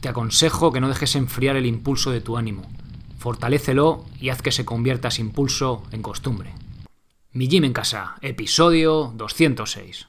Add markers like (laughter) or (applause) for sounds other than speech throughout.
te aconsejo que no dejes enfriar el impulso de tu ánimo. Fortalécelo y haz que se convierta ese impulso en costumbre. Mi Gym en Casa, episodio 206.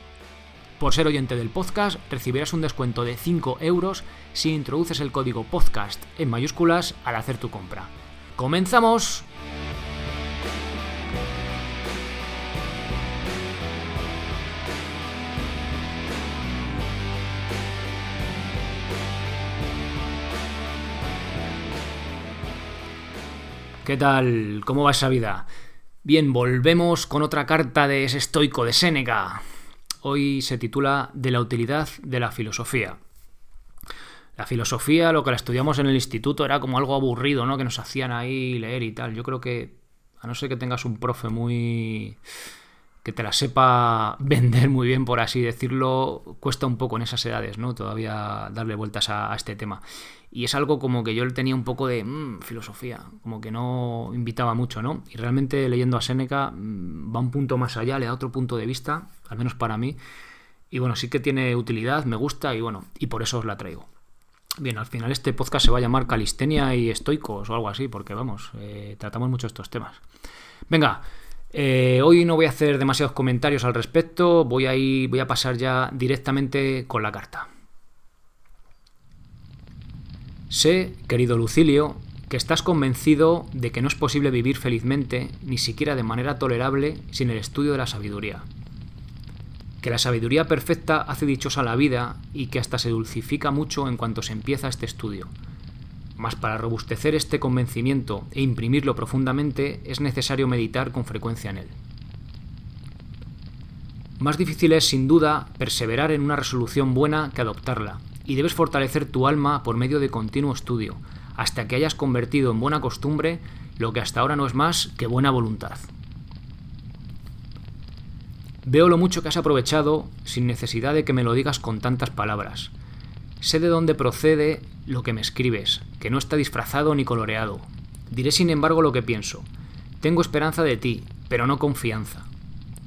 Por ser oyente del podcast, recibirás un descuento de 5 euros si introduces el código podcast en mayúsculas al hacer tu compra. ¡Comenzamos! ¿Qué tal? ¿Cómo va esa vida? Bien, volvemos con otra carta de ese estoico de Séneca. Hoy se titula De la utilidad de la filosofía. La filosofía, lo que la estudiamos en el instituto, era como algo aburrido, ¿no? Que nos hacían ahí leer y tal. Yo creo que, a no ser que tengas un profe muy que te la sepa (laughs) vender muy bien, por así decirlo, cuesta un poco en esas edades, ¿no? Todavía darle vueltas a, este tema. Y es algo como que yo le tenía un poco de mm, filosofía, como que no invitaba mucho, ¿no? Y realmente leyendo a Séneca mm, va un punto más allá, le da otro punto de vista, al menos para mí. Y bueno, sí que tiene utilidad, me gusta y bueno, y por eso os la traigo. Bien, al final este podcast se va a llamar Calistenia y Estoicos o algo así, porque vamos, eh, tratamos mucho estos temas. Venga, eh, hoy no voy a hacer demasiados comentarios al respecto, voy a, ir, voy a pasar ya directamente con la carta. Sé, querido Lucilio, que estás convencido de que no es posible vivir felizmente, ni siquiera de manera tolerable, sin el estudio de la sabiduría. Que la sabiduría perfecta hace dichosa la vida y que hasta se dulcifica mucho en cuanto se empieza este estudio mas para robustecer este convencimiento e imprimirlo profundamente es necesario meditar con frecuencia en él. Más difícil es, sin duda, perseverar en una resolución buena que adoptarla, y debes fortalecer tu alma por medio de continuo estudio, hasta que hayas convertido en buena costumbre lo que hasta ahora no es más que buena voluntad. Veo lo mucho que has aprovechado sin necesidad de que me lo digas con tantas palabras, Sé de dónde procede lo que me escribes, que no está disfrazado ni coloreado. Diré sin embargo lo que pienso. Tengo esperanza de ti, pero no confianza.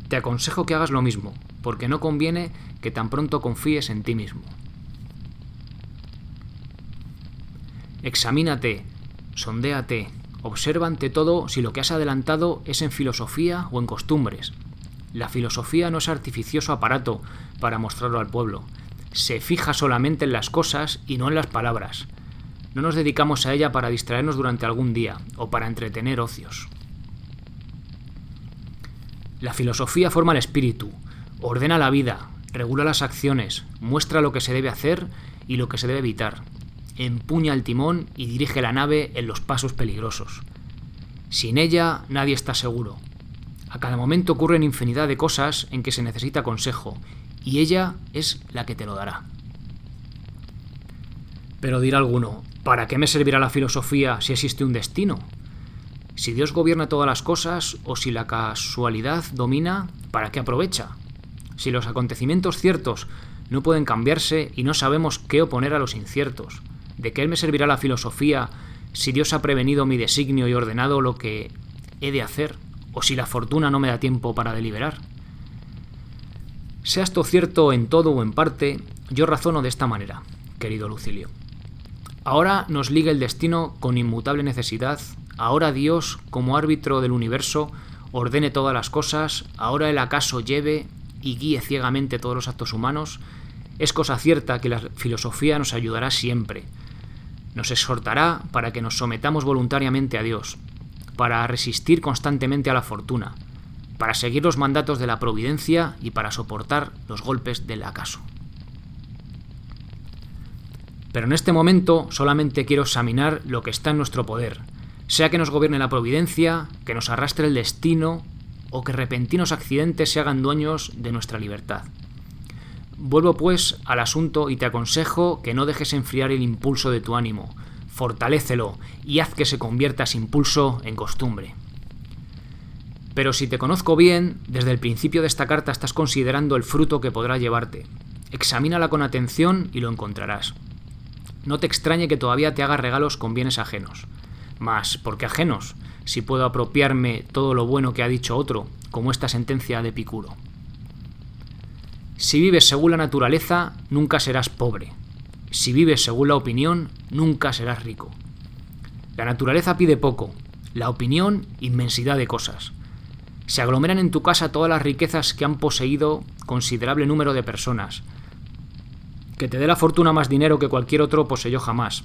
Te aconsejo que hagas lo mismo, porque no conviene que tan pronto confíes en ti mismo. Examínate, sondéate, observa ante todo si lo que has adelantado es en filosofía o en costumbres. La filosofía no es artificioso aparato para mostrarlo al pueblo, se fija solamente en las cosas y no en las palabras. No nos dedicamos a ella para distraernos durante algún día o para entretener ocios. La filosofía forma el espíritu, ordena la vida, regula las acciones, muestra lo que se debe hacer y lo que se debe evitar, empuña el timón y dirige la nave en los pasos peligrosos. Sin ella nadie está seguro. A cada momento ocurren infinidad de cosas en que se necesita consejo y ella es la que te lo dará. Pero dirá alguno, ¿para qué me servirá la filosofía si existe un destino? Si Dios gobierna todas las cosas o si la casualidad domina, ¿para qué aprovecha? Si los acontecimientos ciertos no pueden cambiarse y no sabemos qué oponer a los inciertos, ¿de qué me servirá la filosofía si Dios ha prevenido mi designio y ordenado lo que he de hacer? ¿O si la fortuna no me da tiempo para deliberar? Sea esto cierto en todo o en parte, yo razono de esta manera, querido Lucilio. Ahora nos liga el destino con inmutable necesidad, ahora Dios, como árbitro del universo, ordene todas las cosas, ahora Él acaso lleve y guíe ciegamente todos los actos humanos, es cosa cierta que la filosofía nos ayudará siempre. Nos exhortará para que nos sometamos voluntariamente a Dios, para resistir constantemente a la fortuna, para seguir los mandatos de la providencia y para soportar los golpes del acaso. Pero en este momento solamente quiero examinar lo que está en nuestro poder, sea que nos gobierne la providencia, que nos arrastre el destino o que repentinos accidentes se hagan dueños de nuestra libertad. Vuelvo pues al asunto y te aconsejo que no dejes enfriar el impulso de tu ánimo, fortalécelo y haz que se convierta ese impulso en costumbre. Pero si te conozco bien, desde el principio de esta carta estás considerando el fruto que podrá llevarte. Examínala con atención y lo encontrarás. No te extrañe que todavía te haga regalos con bienes ajenos. Mas, ¿por qué ajenos? Si puedo apropiarme todo lo bueno que ha dicho otro, como esta sentencia de Picuro. Si vives según la naturaleza, nunca serás pobre. Si vives según la opinión, nunca serás rico. La naturaleza pide poco, la opinión inmensidad de cosas. Se aglomeran en tu casa todas las riquezas que han poseído considerable número de personas. Que te dé la fortuna más dinero que cualquier otro poseyó jamás.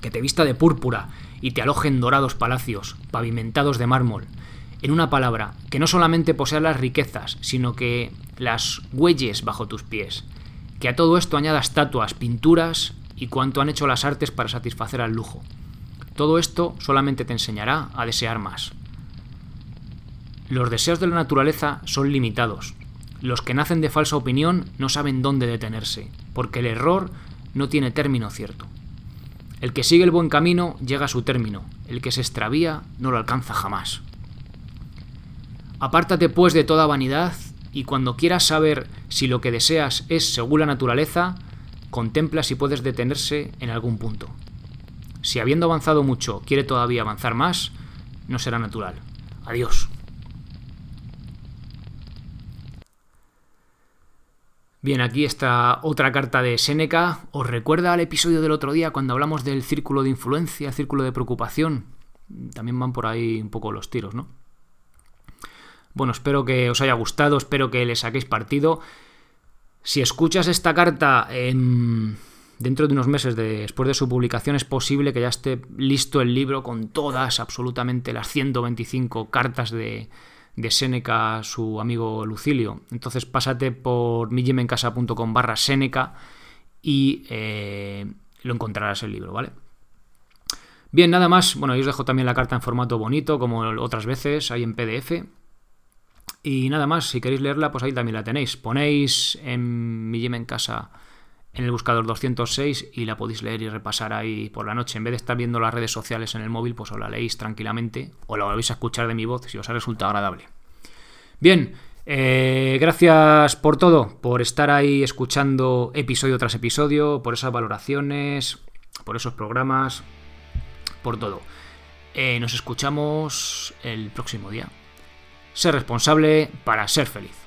Que te vista de púrpura y te aloje en dorados palacios, pavimentados de mármol. En una palabra, que no solamente posea las riquezas, sino que las huelles bajo tus pies. Que a todo esto añada estatuas, pinturas y cuanto han hecho las artes para satisfacer al lujo. Todo esto solamente te enseñará a desear más. Los deseos de la naturaleza son limitados. Los que nacen de falsa opinión no saben dónde detenerse, porque el error no tiene término cierto. El que sigue el buen camino llega a su término, el que se extravía no lo alcanza jamás. Apártate pues de toda vanidad y cuando quieras saber si lo que deseas es según la naturaleza, contempla si puedes detenerse en algún punto. Si habiendo avanzado mucho quiere todavía avanzar más, no será natural. Adiós. Bien, aquí está otra carta de Séneca. ¿Os recuerda al episodio del otro día cuando hablamos del círculo de influencia, círculo de preocupación? También van por ahí un poco los tiros, ¿no? Bueno, espero que os haya gustado, espero que le saquéis partido. Si escuchas esta carta dentro de unos meses después de su publicación, es posible que ya esté listo el libro con todas, absolutamente las 125 cartas de, de Seneca su amigo Lucilio. Entonces pásate por mijimencasa.com barra Seneca y eh, lo encontrarás el libro, ¿vale? Bien, nada más. Bueno, yo os dejo también la carta en formato bonito, como otras veces, ahí en PDF. Y nada más, si queréis leerla, pues ahí también la tenéis. Ponéis en mi en casa en el buscador 206 y la podéis leer y repasar ahí por la noche. En vez de estar viendo las redes sociales en el móvil, pues os la leéis tranquilamente o la volvéis a escuchar de mi voz si os ha resultado agradable. Bien, eh, gracias por todo, por estar ahí escuchando episodio tras episodio, por esas valoraciones, por esos programas, por todo. Eh, nos escuchamos el próximo día. Ser responsable para ser feliz.